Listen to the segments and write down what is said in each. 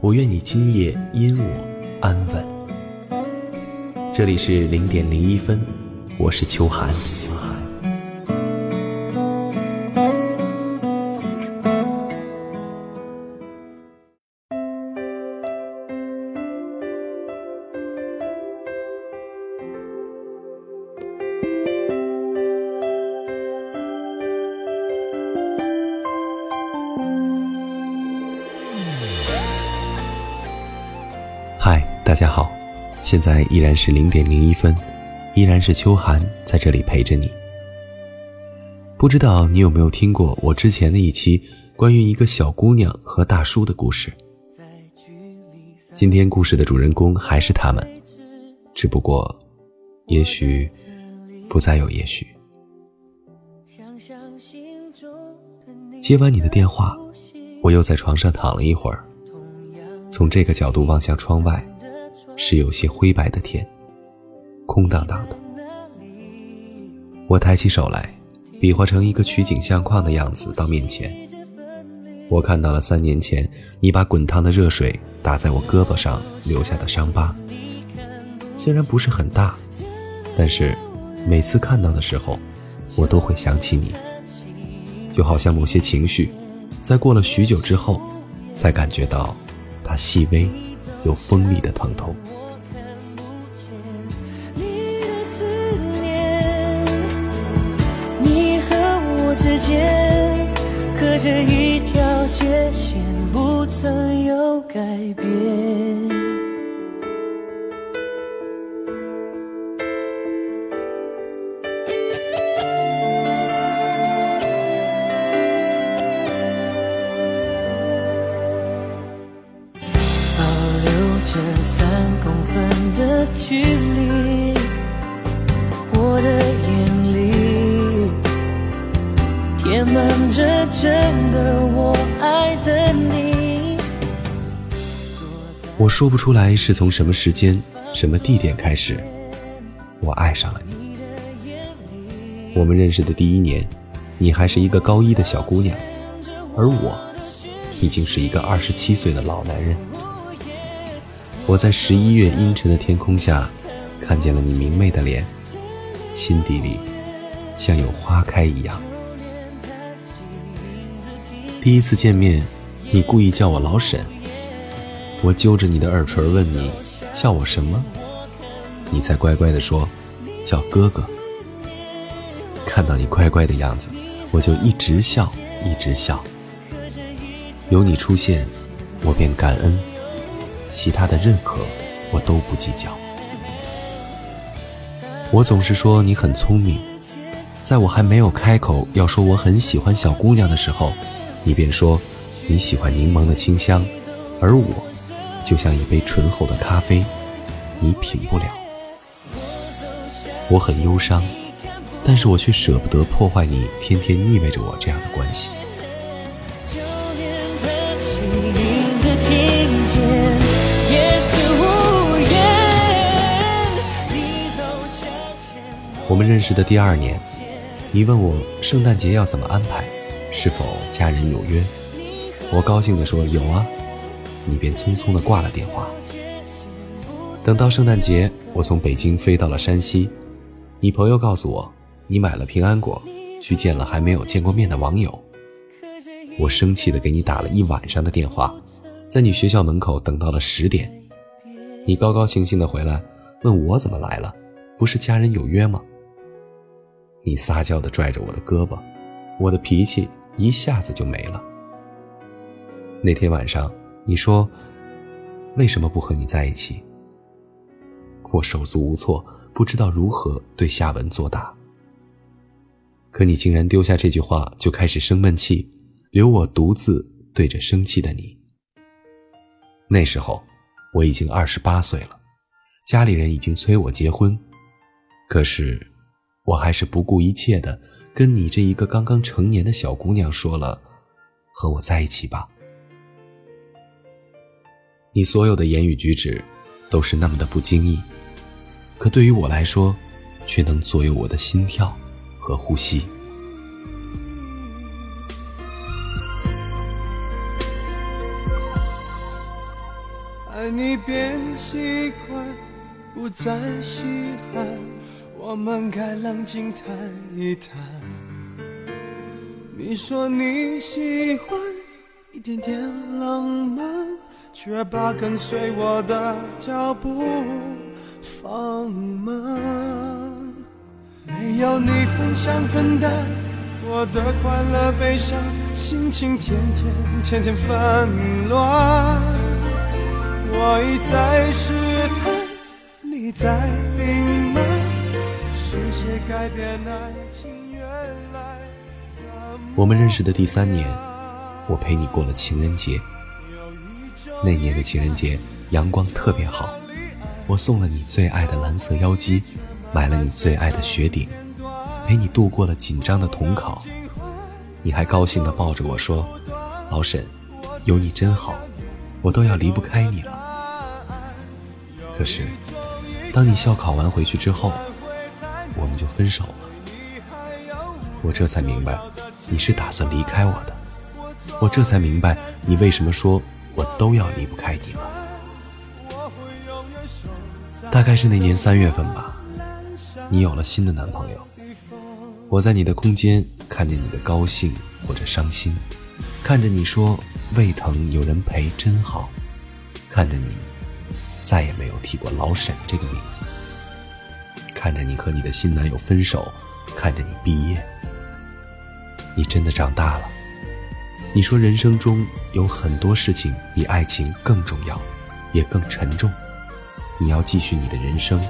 我愿你今夜因我安稳。这里是零点零一分，我是秋寒。现在依然是零点零一分，依然是秋寒在这里陪着你。不知道你有没有听过我之前的一期关于一个小姑娘和大叔的故事？今天故事的主人公还是他们，只不过，也许不再有也许。接完你的电话，我又在床上躺了一会儿，从这个角度望向窗外。是有些灰白的天，空荡荡的。我抬起手来，比划成一个取景相框的样子到面前。我看到了三年前你把滚烫的热水打在我胳膊上留下的伤疤。虽然不是很大，但是每次看到的时候，我都会想起你。就好像某些情绪，在过了许久之后，才感觉到它细微。有锋利的疼痛。我看不见你的思念你和我之间隔着一条界线，不曾有改变。说不出来是从什么时间、什么地点开始，我爱上了你。我们认识的第一年，你还是一个高一的小姑娘，而我已经是一个二十七岁的老男人。我在十一月阴沉的天空下，看见了你明媚的脸，心底里像有花开一样。第一次见面，你故意叫我老沈，我揪着你的耳垂问你叫我什么，你才乖乖的说叫哥哥。看到你乖乖的样子，我就一直笑，一直笑。有你出现，我便感恩。其他的任何，我都不计较。我总是说你很聪明，在我还没有开口要说我很喜欢小姑娘的时候，你便说你喜欢柠檬的清香，而我就像一杯醇厚的咖啡，你品不了。我很忧伤，但是我却舍不得破坏你天天腻味着我这样的关系。我们认识的第二年，你问我圣诞节要怎么安排，是否家人有约？我高兴地说有啊，你便匆匆地挂了电话。等到圣诞节，我从北京飞到了山西，你朋友告诉我，你买了平安果，去见了还没有见过面的网友。我生气地给你打了一晚上的电话，在你学校门口等到了十点，你高高兴兴地回来，问我怎么来了，不是家人有约吗？你撒娇的拽着我的胳膊，我的脾气一下子就没了。那天晚上，你说：“为什么不和你在一起？”我手足无措，不知道如何对下文作答。可你竟然丢下这句话就开始生闷气，留我独自对着生气的你。那时候我已经二十八岁了，家里人已经催我结婚，可是我还是不顾一切的跟你这一个刚刚成年的小姑娘说了：“和我在一起吧。”你所有的言语举止都是那么的不经意，可对于我来说，却能左右我的心跳和呼吸。爱你变习惯，不再稀罕，我们该冷静谈一谈。你说你喜欢一点点浪漫，却把跟随我的脚步放慢。没有你分享分担我的快乐悲伤，心情天天天天纷乱。我一再试探，你在隐瞒，是谁改变爱情原来？我们认识的第三年，我陪你过了情人节。那年的情人节阳光特别好，我送了你最爱的蓝色妖姬，买了你最爱的雪顶，陪你度过了紧张的统考。你还高兴地抱着我说：“老沈，有你真好，我都要离不开你了。”可是，当你校考完回去之后，我们就分手了。我这才明白，你是打算离开我的。我这才明白，你为什么说我都要离不开你了。大概是那年三月份吧，你有了新的男朋友。我在你的空间看见你的高兴或者伤心，看着你说胃疼有人陪真好，看着你。再也没有提过老沈这个名字。看着你和你的新男友分手，看着你毕业，你真的长大了。你说人生中有很多事情比爱情更重要，也更沉重。你要继续你的人生，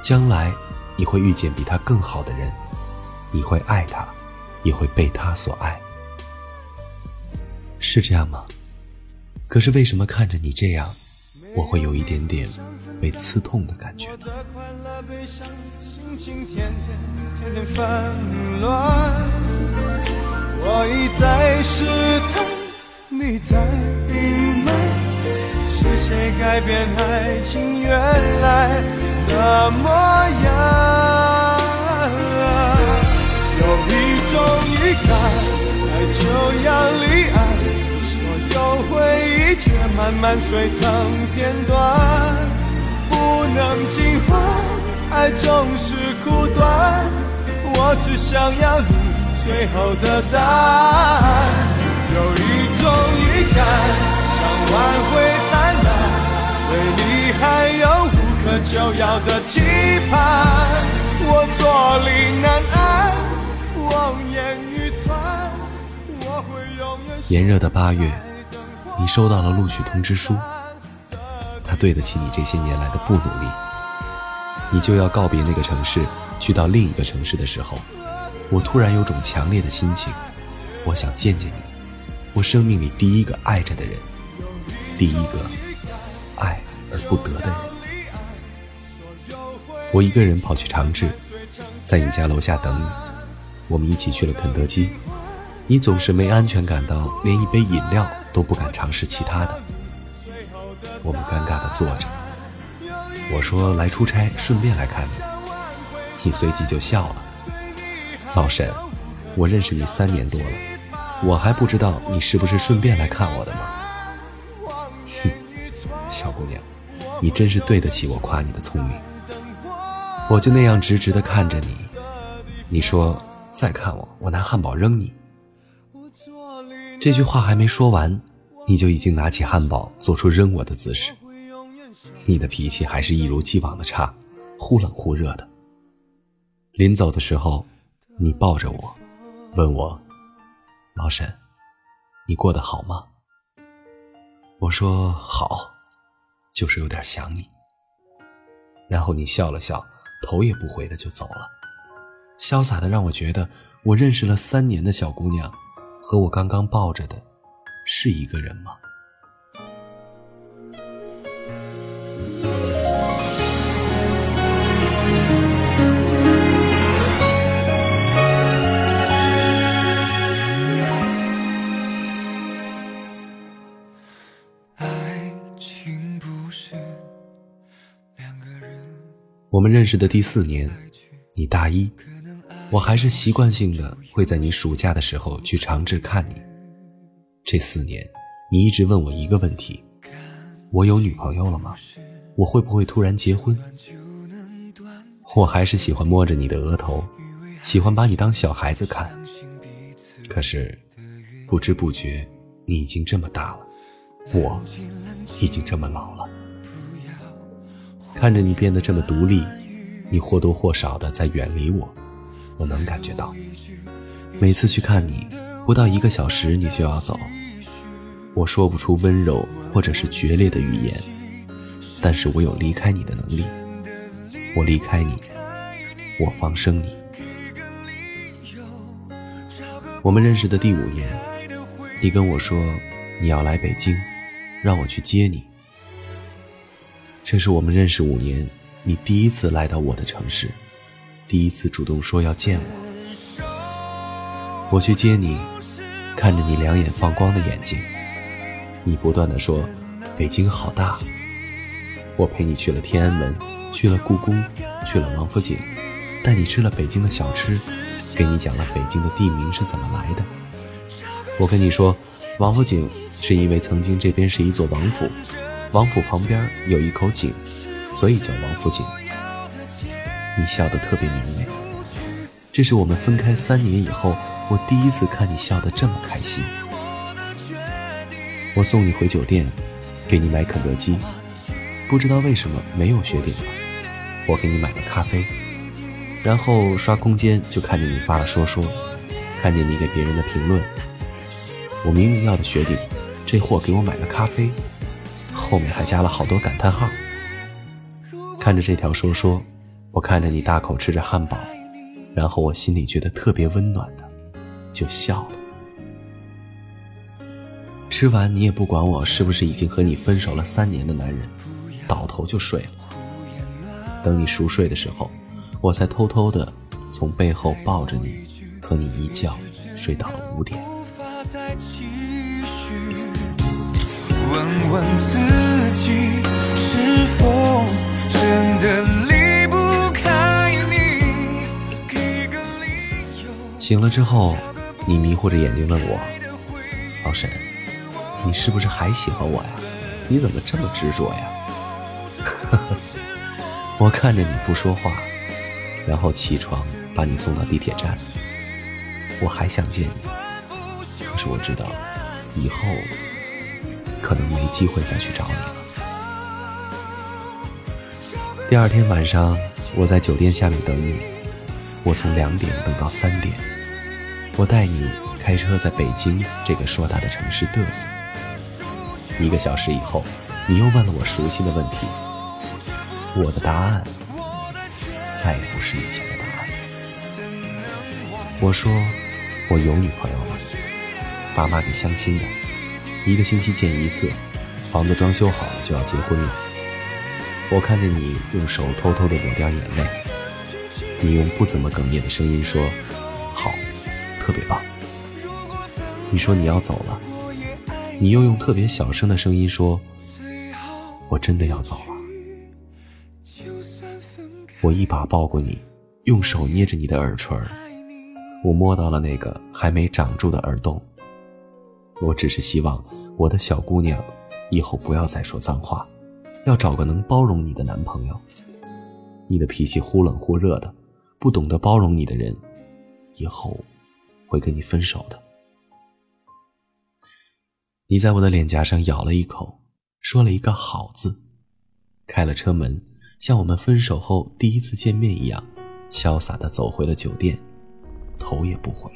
将来你会遇见比他更好的人，你会爱他，也会被他所爱，是这样吗？可是为什么看着你这样？我会有一点点被刺痛的感觉呢。我一再试探，你在隐瞒，是谁改变爱情原来的模样？有一种预感，爱就要离岸。所有回忆却慢慢碎成片段，不能尽欢，爱总是苦短。我只想要你最后的答案。有一种预感，想挽回贪婪，对你还有无可救药的期盼。我坐立难安，望眼欲穿，我会永远。炎热的八月。你收到了录取通知书，他对得起你这些年来的不努力。你就要告别那个城市，去到另一个城市的时候，我突然有种强烈的心情，我想见见你，我生命里第一个爱着的人，第一个爱而不得的人。我一个人跑去长治，在你家楼下等你，我们一起去了肯德基。你总是没安全感到连一杯饮料都不敢尝试其他的。我们尴尬地坐着。我说来出差，顺便来看你。你随即就笑了。老沈，我认识你三年多了，我还不知道你是不是顺便来看我的吗？哼，小姑娘，你真是对得起我夸你的聪明。我就那样直直地看着你。你说再看我，我拿汉堡扔你。这句话还没说完，你就已经拿起汉堡，做出扔我的姿势。你的脾气还是一如既往的差，忽冷忽热的。临走的时候，你抱着我，问我：“老沈，你过得好吗？”我说：“好，就是有点想你。”然后你笑了笑，头也不回的就走了，潇洒的让我觉得我认识了三年的小姑娘。和我刚刚抱着的，是一个人吗？我们认识的第四年，你大一，我还是习惯性的会在你暑假的时候去长治看你。这四年，你一直问我一个问题：我有女朋友了吗？我会不会突然结婚？我还是喜欢摸着你的额头，喜欢把你当小孩子看。可是，不知不觉，你已经这么大了，我已经这么老了。看着你变得这么独立，你或多或少的在远离我，我能感觉到。每次去看你，不到一个小时你就要走。我说不出温柔或者是决裂的语言，但是我有离开你的能力。我离开你，我放生你。我们认识的第五年，你跟我说你要来北京，让我去接你。这是我们认识五年，你第一次来到我的城市，第一次主动说要见我。我去接你，看着你两眼放光的眼睛，你不断的说：“北京好大。”我陪你去了天安门，去了故宫，去了王府井，带你吃了北京的小吃，给你讲了北京的地名是怎么来的。我跟你说，王府井是因为曾经这边是一座王府。王府旁边有一口井，所以叫王府井。你笑得特别明媚，这是我们分开三年以后，我第一次看你笑得这么开心。我送你回酒店，给你买肯德基，不知道为什么没有雪饼了。我给你买了咖啡，然后刷空间就看见你发了说说，看见你给别人的评论。我明明要的雪饼，这货给我买了咖啡。后面还加了好多感叹号。看着这条说说，我看着你大口吃着汉堡，然后我心里觉得特别温暖的，就笑了。吃完你也不管我是不是已经和你分手了三年的男人，倒头就睡了。等你熟睡的时候，我才偷偷的从背后抱着你，和你一觉睡到了五点。己，是否真的离不开你？醒了之后，你迷糊着眼睛问我：“老沈，你是不是还喜欢我呀？你怎么这么执着呀？”我看着你不说话，然后起床把你送到地铁站。我还想见你，可是我知道以后。可能没机会再去找你了。第二天晚上，我在酒店下面等你，我从两点等到三点，我带你开车在北京这个硕大的城市嘚瑟。一个小时以后，你又问了我熟悉的问题，我的答案再也不是以前的答案。我说我有女朋友了，爸妈给相亲的。一个星期见一次，房子装修好了就要结婚了。我看着你用手偷偷的抹掉眼泪，你用不怎么哽咽的声音说：“好，特别棒。”你说你要走了，你又用特别小声的声音说：“我真的要走了。”我一把抱过你，用手捏着你的耳垂，我摸到了那个还没长住的耳洞。我只是希望我的小姑娘以后不要再说脏话，要找个能包容你的男朋友。你的脾气忽冷忽热的，不懂得包容你的人，以后会跟你分手的。你在我的脸颊上咬了一口，说了一个“好”字，开了车门，像我们分手后第一次见面一样，潇洒的走回了酒店，头也不回。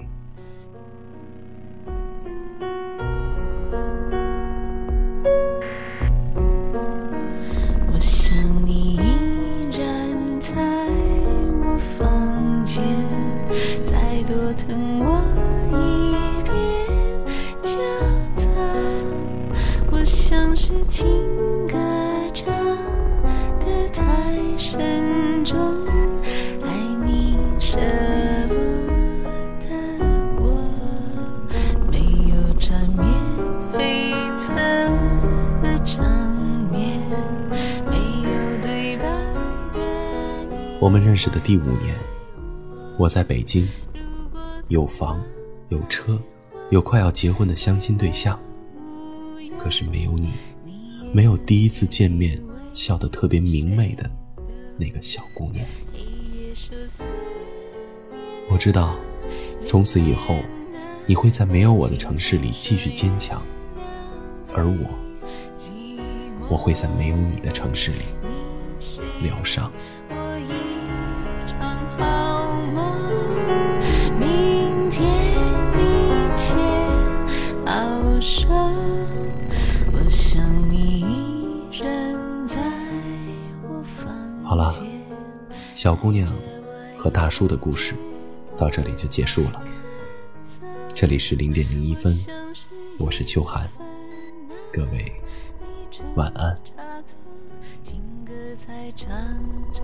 我们认识的第五年，我在北京，有房，有车，有快要结婚的相亲对象。可是没有你，没有第一次见面笑得特别明媚的那个小姑娘。我知道，从此以后，你会在没有我的城市里继续坚强，而我，我会在没有你的城市里疗伤。小姑娘和大叔的故事到这里就结束了。这里是零点零一分，我是秋寒，各位晚安。这